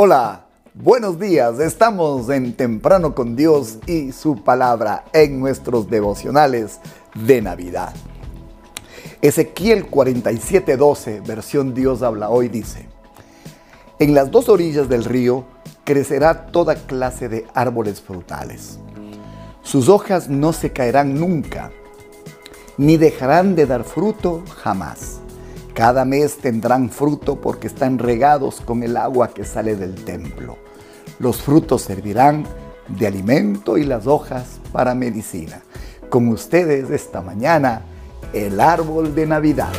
Hola, buenos días. Estamos en Temprano con Dios y su palabra en nuestros devocionales de Navidad. Ezequiel 47:12, versión Dios habla hoy, dice, En las dos orillas del río crecerá toda clase de árboles frutales. Sus hojas no se caerán nunca, ni dejarán de dar fruto jamás. Cada mes tendrán fruto porque están regados con el agua que sale del templo. Los frutos servirán de alimento y las hojas para medicina. Con ustedes esta mañana, el árbol de Navidad.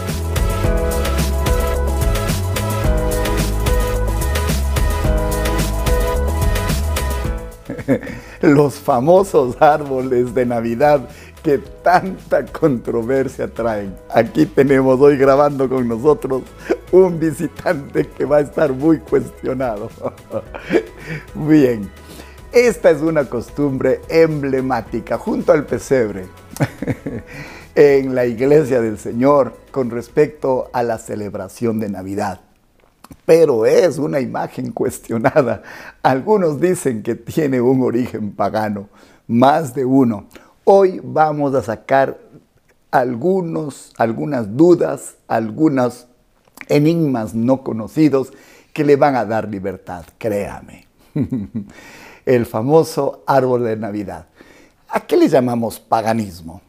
Los famosos árboles de Navidad que tanta controversia traen. Aquí tenemos hoy grabando con nosotros un visitante que va a estar muy cuestionado. Bien, esta es una costumbre emblemática junto al pesebre en la iglesia del Señor con respecto a la celebración de Navidad. Pero es una imagen cuestionada. Algunos dicen que tiene un origen pagano, más de uno. Hoy vamos a sacar algunos, algunas dudas, algunos enigmas no conocidos que le van a dar libertad, créame. El famoso árbol de Navidad. ¿A qué le llamamos paganismo?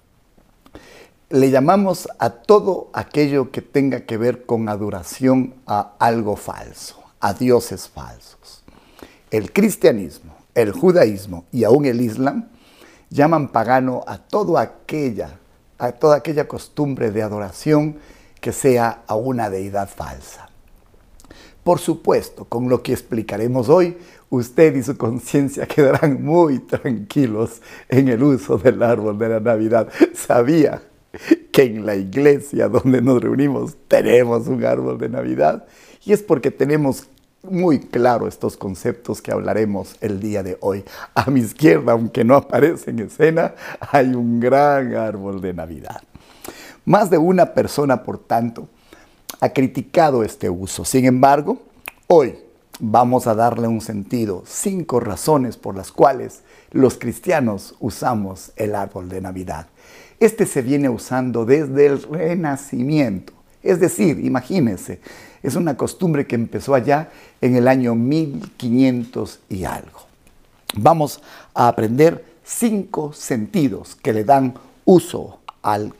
Le llamamos a todo aquello que tenga que ver con adoración a algo falso, a dioses falsos. El cristianismo, el judaísmo y aún el islam llaman pagano a todo aquella, a toda aquella costumbre de adoración que sea a una deidad falsa. Por supuesto, con lo que explicaremos hoy, usted y su conciencia quedarán muy tranquilos en el uso del árbol de la Navidad. Sabía que en la iglesia donde nos reunimos tenemos un árbol de Navidad y es porque tenemos muy claro estos conceptos que hablaremos el día de hoy. A mi izquierda, aunque no aparece en escena, hay un gran árbol de Navidad. Más de una persona, por tanto, ha criticado este uso. Sin embargo, hoy vamos a darle un sentido, cinco razones por las cuales los cristianos usamos el árbol de Navidad. Este se viene usando desde el Renacimiento. Es decir, imagínense, es una costumbre que empezó allá en el año 1500 y algo. Vamos a aprender cinco sentidos que le dan uso al,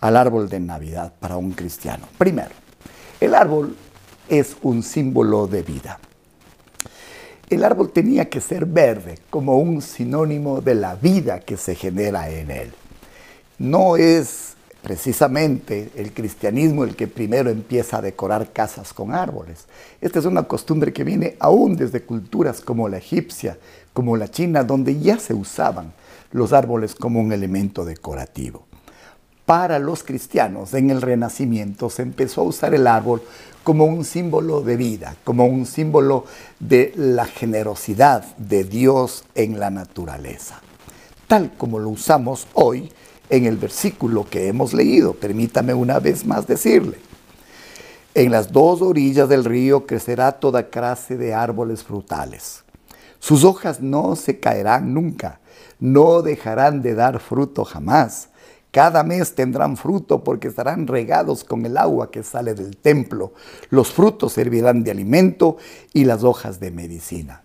al árbol de Navidad para un cristiano. Primero, el árbol es un símbolo de vida. El árbol tenía que ser verde como un sinónimo de la vida que se genera en él. No es precisamente el cristianismo el que primero empieza a decorar casas con árboles. Esta es una costumbre que viene aún desde culturas como la egipcia, como la china, donde ya se usaban los árboles como un elemento decorativo. Para los cristianos en el Renacimiento se empezó a usar el árbol como un símbolo de vida, como un símbolo de la generosidad de Dios en la naturaleza. Tal como lo usamos hoy en el versículo que hemos leído. Permítame una vez más decirle. En las dos orillas del río crecerá toda clase de árboles frutales. Sus hojas no se caerán nunca, no dejarán de dar fruto jamás. Cada mes tendrán fruto porque estarán regados con el agua que sale del templo. Los frutos servirán de alimento y las hojas de medicina.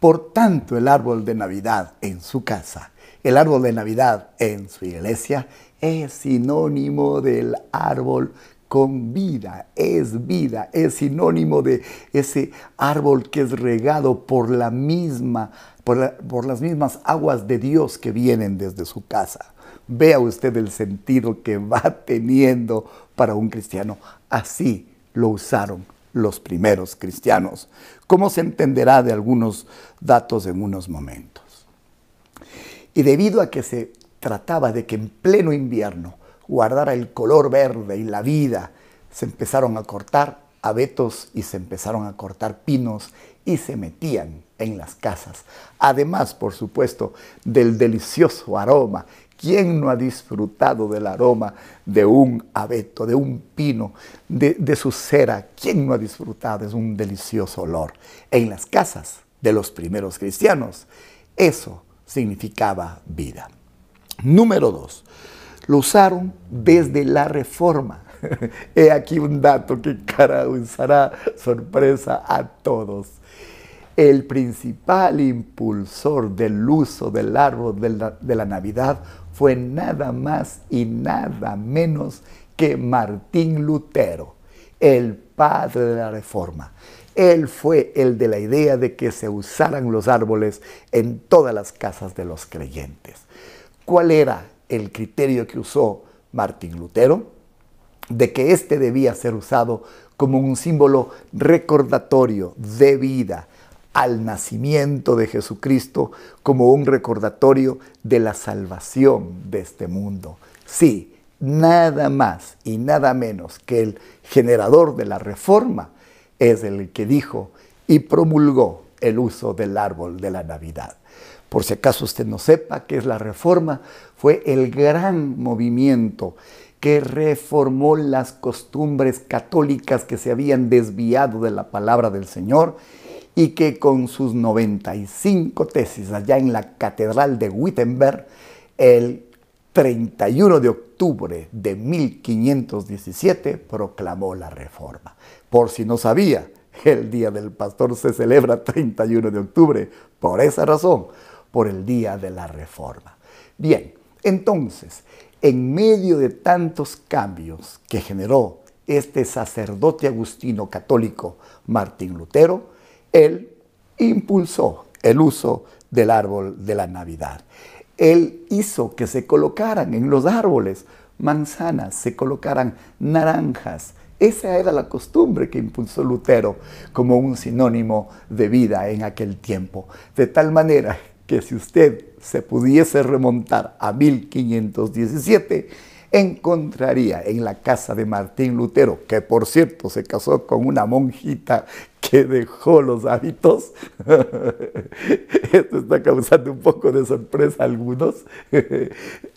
Por tanto, el árbol de Navidad en su casa el árbol de Navidad en su iglesia es sinónimo del árbol con vida, es vida, es sinónimo de ese árbol que es regado por la misma, por, las mismas aguas de Dios que vienen desde su casa. Vea usted el sentido que va teniendo para un cristiano. Así lo usaron los primeros cristianos, como se entenderá de algunos datos en unos momentos. Y debido a que se trataba de que en pleno invierno guardara el color verde y la vida, se empezaron a cortar abetos y se empezaron a cortar pinos y se metían en las casas. Además, por supuesto, del delicioso aroma ¿Quién no ha disfrutado del aroma de un abeto, de un pino, de, su cera? ¿Quién no ha disfrutado? Es un delicioso olor. En las casas de los primeros cristianos, eso significaba vida. Número dos, lo usaron desde la reforma. He aquí un dato que causará sorpresa a todos. El principal impulsor del uso del árbol de la, de la Navidad fue nada más y nada menos que Martín Lutero, el padre de la Reforma. Él fue el de la idea de que se usaran los árboles en todas las casas de los creyentes. ¿Cuál era el criterio que usó Martín Lutero? De que éste debía ser usado como un símbolo recordatorio de vida al nacimiento de Jesucristo, como un recordatorio de la salvación de este mundo. Sí, nada más y nada menos que el generador de la reforma es el que dijo y promulgó el uso del árbol de la Navidad. Por si acaso usted no sepa qué es la reforma, fue el gran movimiento que reformó las costumbres católicas que se habían desviado de la palabra del Señor y que con sus 95 tesis allá en la Catedral de Wittenberg, el 31 de octubre de 1517 proclamó la reforma. Por si no sabía, el Día del Pastor se celebra 31 de octubre, por esa razón, por el Día de la Reforma. Bien, entonces, en medio de tantos cambios que generó este sacerdote agustino católico Martín Lutero, él impulsó el uso del árbol de la Navidad. Él hizo que se colocaran en los árboles manzanas, se colocaran naranjas. Esa era la costumbre que impulsó Lutero como un sinónimo de vida en aquel tiempo. De tal manera que si usted se pudiese remontar a 1517, encontraría en la casa de Martín Lutero, que por cierto se casó con una monjita que dejó los hábitos. Esto está causando un poco de sorpresa a algunos.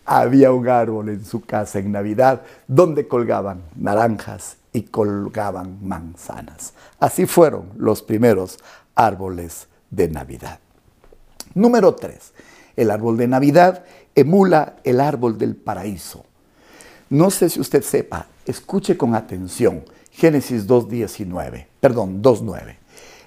Había un árbol en su casa en Navidad donde colgaban naranjas y colgaban manzanas. Así fueron los primeros árboles de Navidad. Número 3. El árbol de Navidad emula el árbol del paraíso. No sé si usted sepa, escuche con atención Génesis 2.19, perdón, 2.9.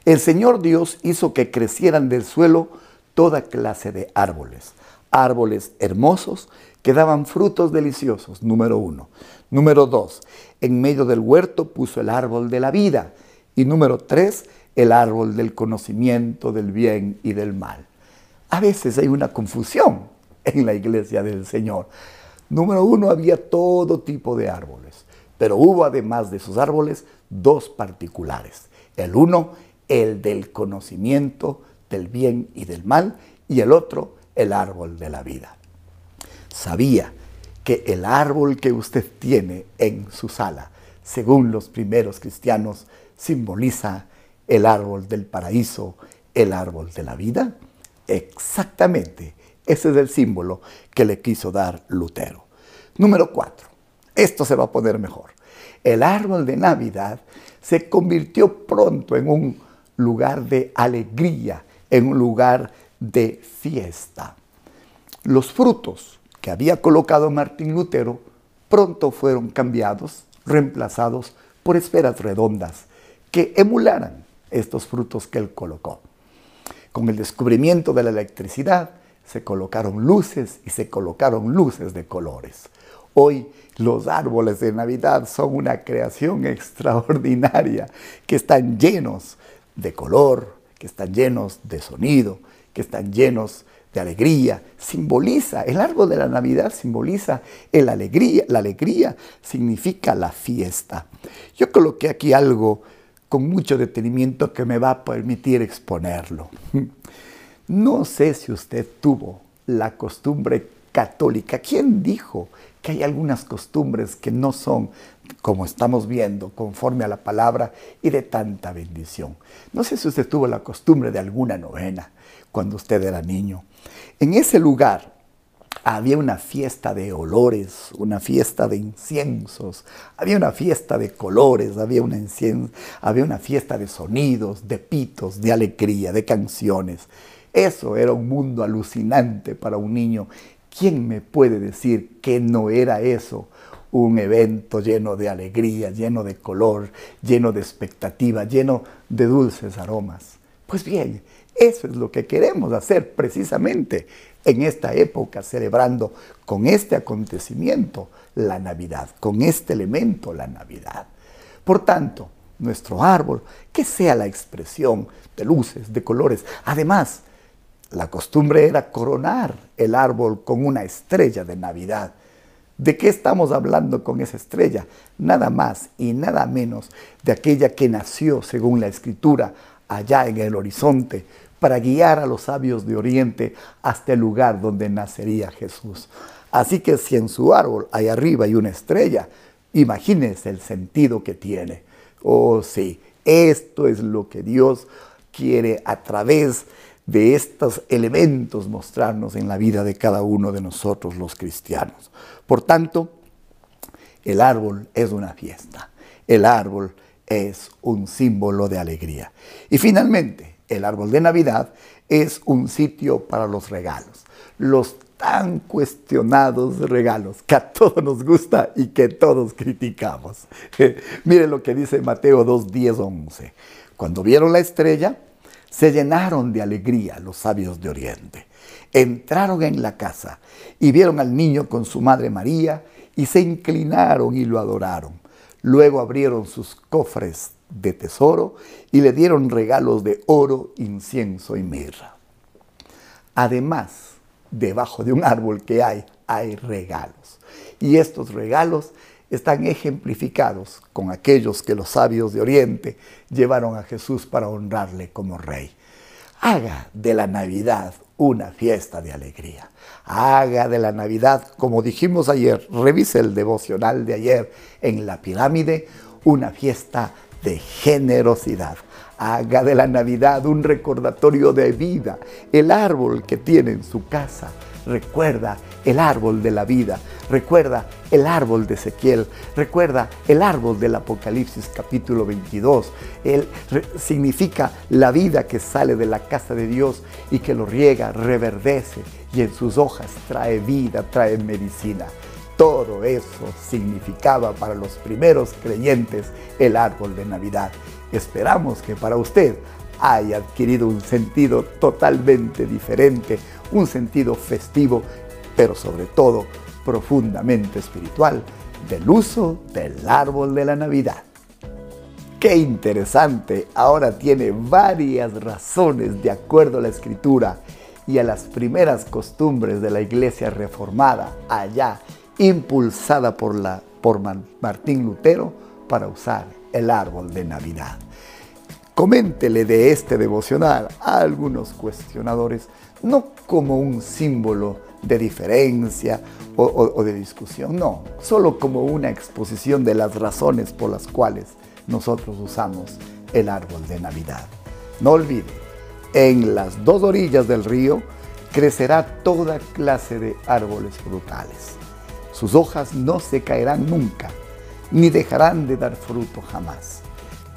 El Señor Dios hizo que crecieran del suelo toda clase de árboles, árboles hermosos que daban frutos deliciosos, número uno. Número dos, en medio del huerto puso el árbol de la vida. Y número tres, el árbol del conocimiento del bien y del mal. A veces hay una confusión en la iglesia del Señor. Número uno, había todo tipo de árboles, pero hubo además de esos árboles dos particulares. El uno, el del conocimiento del bien y del mal, y el otro, el árbol de la vida. Sabía que el árbol que usted tiene en su sala, según los primeros cristianos, simboliza el árbol del paraíso, el árbol de la vida. Exactamente ese es el símbolo que le quiso dar Lutero. Número cuatro. Esto se va a poner mejor. El árbol de Navidad se convirtió pronto en un lugar de alegría, en un lugar de fiesta. Los frutos que había colocado Martín Lutero pronto fueron cambiados, reemplazados por esferas redondas que emularan estos frutos que él colocó. Con el descubrimiento de la electricidad, se colocaron luces y se colocaron luces de colores. Hoy los árboles de Navidad son una creación extraordinaria, que están llenos de color, que están llenos de sonido, que están llenos de alegría. Simboliza, el árbol de la Navidad simboliza el alegría, la alegría significa la fiesta. Yo coloqué aquí algo con mucho detenimiento que me va a permitir exponerlo. No sé si usted tuvo la costumbre católica. ¿Quién dijo que hay algunas costumbres que no son, como estamos viendo, conforme a la palabra y de tanta bendición? No sé si usted tuvo la costumbre de alguna novena cuando usted era niño. En ese lugar había una fiesta de olores, una fiesta de inciensos, había una fiesta de colores, había una, había una fiesta de sonidos, de pitos, de alegría, de canciones. Eso era un mundo alucinante para un niño. ¿Quién me puede decir que no era eso? Un evento lleno de alegría, lleno de color, lleno de expectativa, lleno de dulces aromas. Pues bien, eso es lo que queremos hacer precisamente en esta época, celebrando con este acontecimiento la Navidad, con este elemento la Navidad. Por tanto, nuestro árbol, que sea la expresión de luces, de colores. Además, la costumbre era coronar el árbol con una estrella de Navidad. ¿De qué estamos hablando con esa estrella? Nada más y nada menos de aquella que nació, según la escritura, allá en el horizonte, para guiar a los sabios de Oriente hasta el lugar donde nacería Jesús. Así que si en su árbol hay arriba hay una estrella, imagínense el sentido que tiene. Oh sí, esto es lo que Dios quiere a través de estos elementos mostrarnos en la vida de cada uno de nosotros los cristianos. Por tanto, el árbol es una fiesta. El árbol es un símbolo de alegría. Y finalmente, el árbol de Navidad es un sitio para los regalos. Los tan cuestionados regalos que a todos nos gusta y que todos criticamos. Mire lo que dice Mateo 2, 10, 11. Cuando vieron la estrella, se llenaron de alegría los sabios de Oriente. Entraron en la casa y vieron al niño con su madre María y se inclinaron y lo adoraron. Luego abrieron sus cofres de tesoro y le dieron regalos de oro, incienso y mirra. Además, debajo de un árbol que hay, hay regalos. Y estos regalos están ejemplificados con aquellos que los sabios de Oriente llevaron a Jesús para honrarle como rey. Haga de la Navidad una fiesta de alegría. Haga de la Navidad, como dijimos ayer, revise el devocional de ayer en la pirámide, una fiesta de generosidad. Haga de la Navidad un recordatorio de vida. El árbol que tiene en su casa recuerda el árbol de la vida, recuerda el árbol de Ezequiel, recuerda el árbol del Apocalipsis capítulo 22. Él significa la vida que sale de la casa de Dios y que lo riega, reverdece y en sus hojas trae vida, trae medicina. Todo eso significaba para los primeros creyentes el árbol de Navidad. Esperamos que para usted haya adquirido un sentido totalmente diferente, un sentido festivo, pero sobre todo profundamente espiritual del uso del árbol de la Navidad. Qué interesante, ahora tiene varias razones de acuerdo a la escritura y a las primeras costumbres de la iglesia reformada allá impulsada por, la, por Martín Lutero para usar el árbol de Navidad. Coméntele de este devocional a algunos cuestionadores, no como un símbolo de diferencia o, de discusión, no, solo como una exposición de las razones por las cuales nosotros usamos el árbol de Navidad. No olvide, en las dos orillas del río crecerá toda clase de árboles frutales. Sus hojas no se caerán nunca, ni dejarán de dar fruto jamás.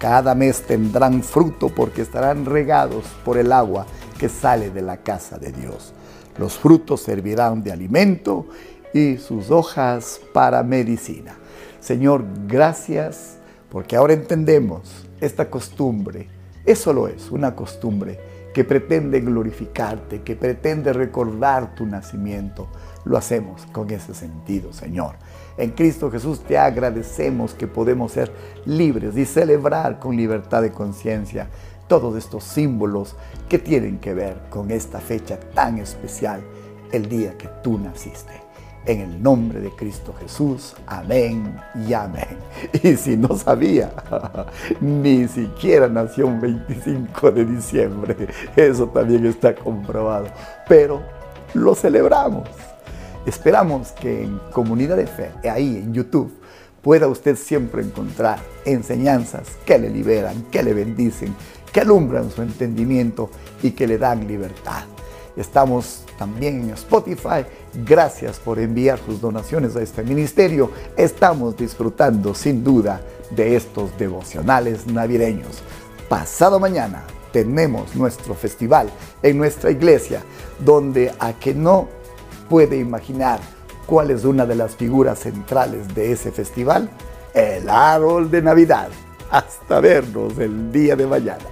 Cada mes tendrán fruto porque estarán regados por el agua que sale de la casa de Dios. Los frutos servirán de alimento y sus hojas para medicina. Señor, gracias porque ahora entendemos esta costumbre. Eso lo es, una costumbre que pretende glorificarte, que pretende recordar tu nacimiento lo hacemos con ese sentido, Señor. En Cristo Jesús te agradecemos que podemos ser libres y celebrar con libertad de conciencia todos estos símbolos que tienen que ver con esta fecha tan especial, el día que tú naciste. En el nombre de Cristo Jesús, amén y amén. Y si no sabía, ni siquiera nació un 25 de diciembre, eso también está comprobado, pero lo celebramos. Esperamos que en Comunidad de Fe, ahí en YouTube, pueda usted siempre encontrar enseñanzas que le liberan, que le bendicen, que alumbran su entendimiento y que le dan libertad. Estamos también en Spotify. Gracias por enviar tus donaciones a este ministerio. Estamos disfrutando sin duda de estos devocionales navideños. Pasado mañana tenemos nuestro festival en nuestra iglesia, donde a que no puede imaginar cuál es una de las figuras centrales de ese festival, el árbol de Navidad. Hasta vernos el día de mañana.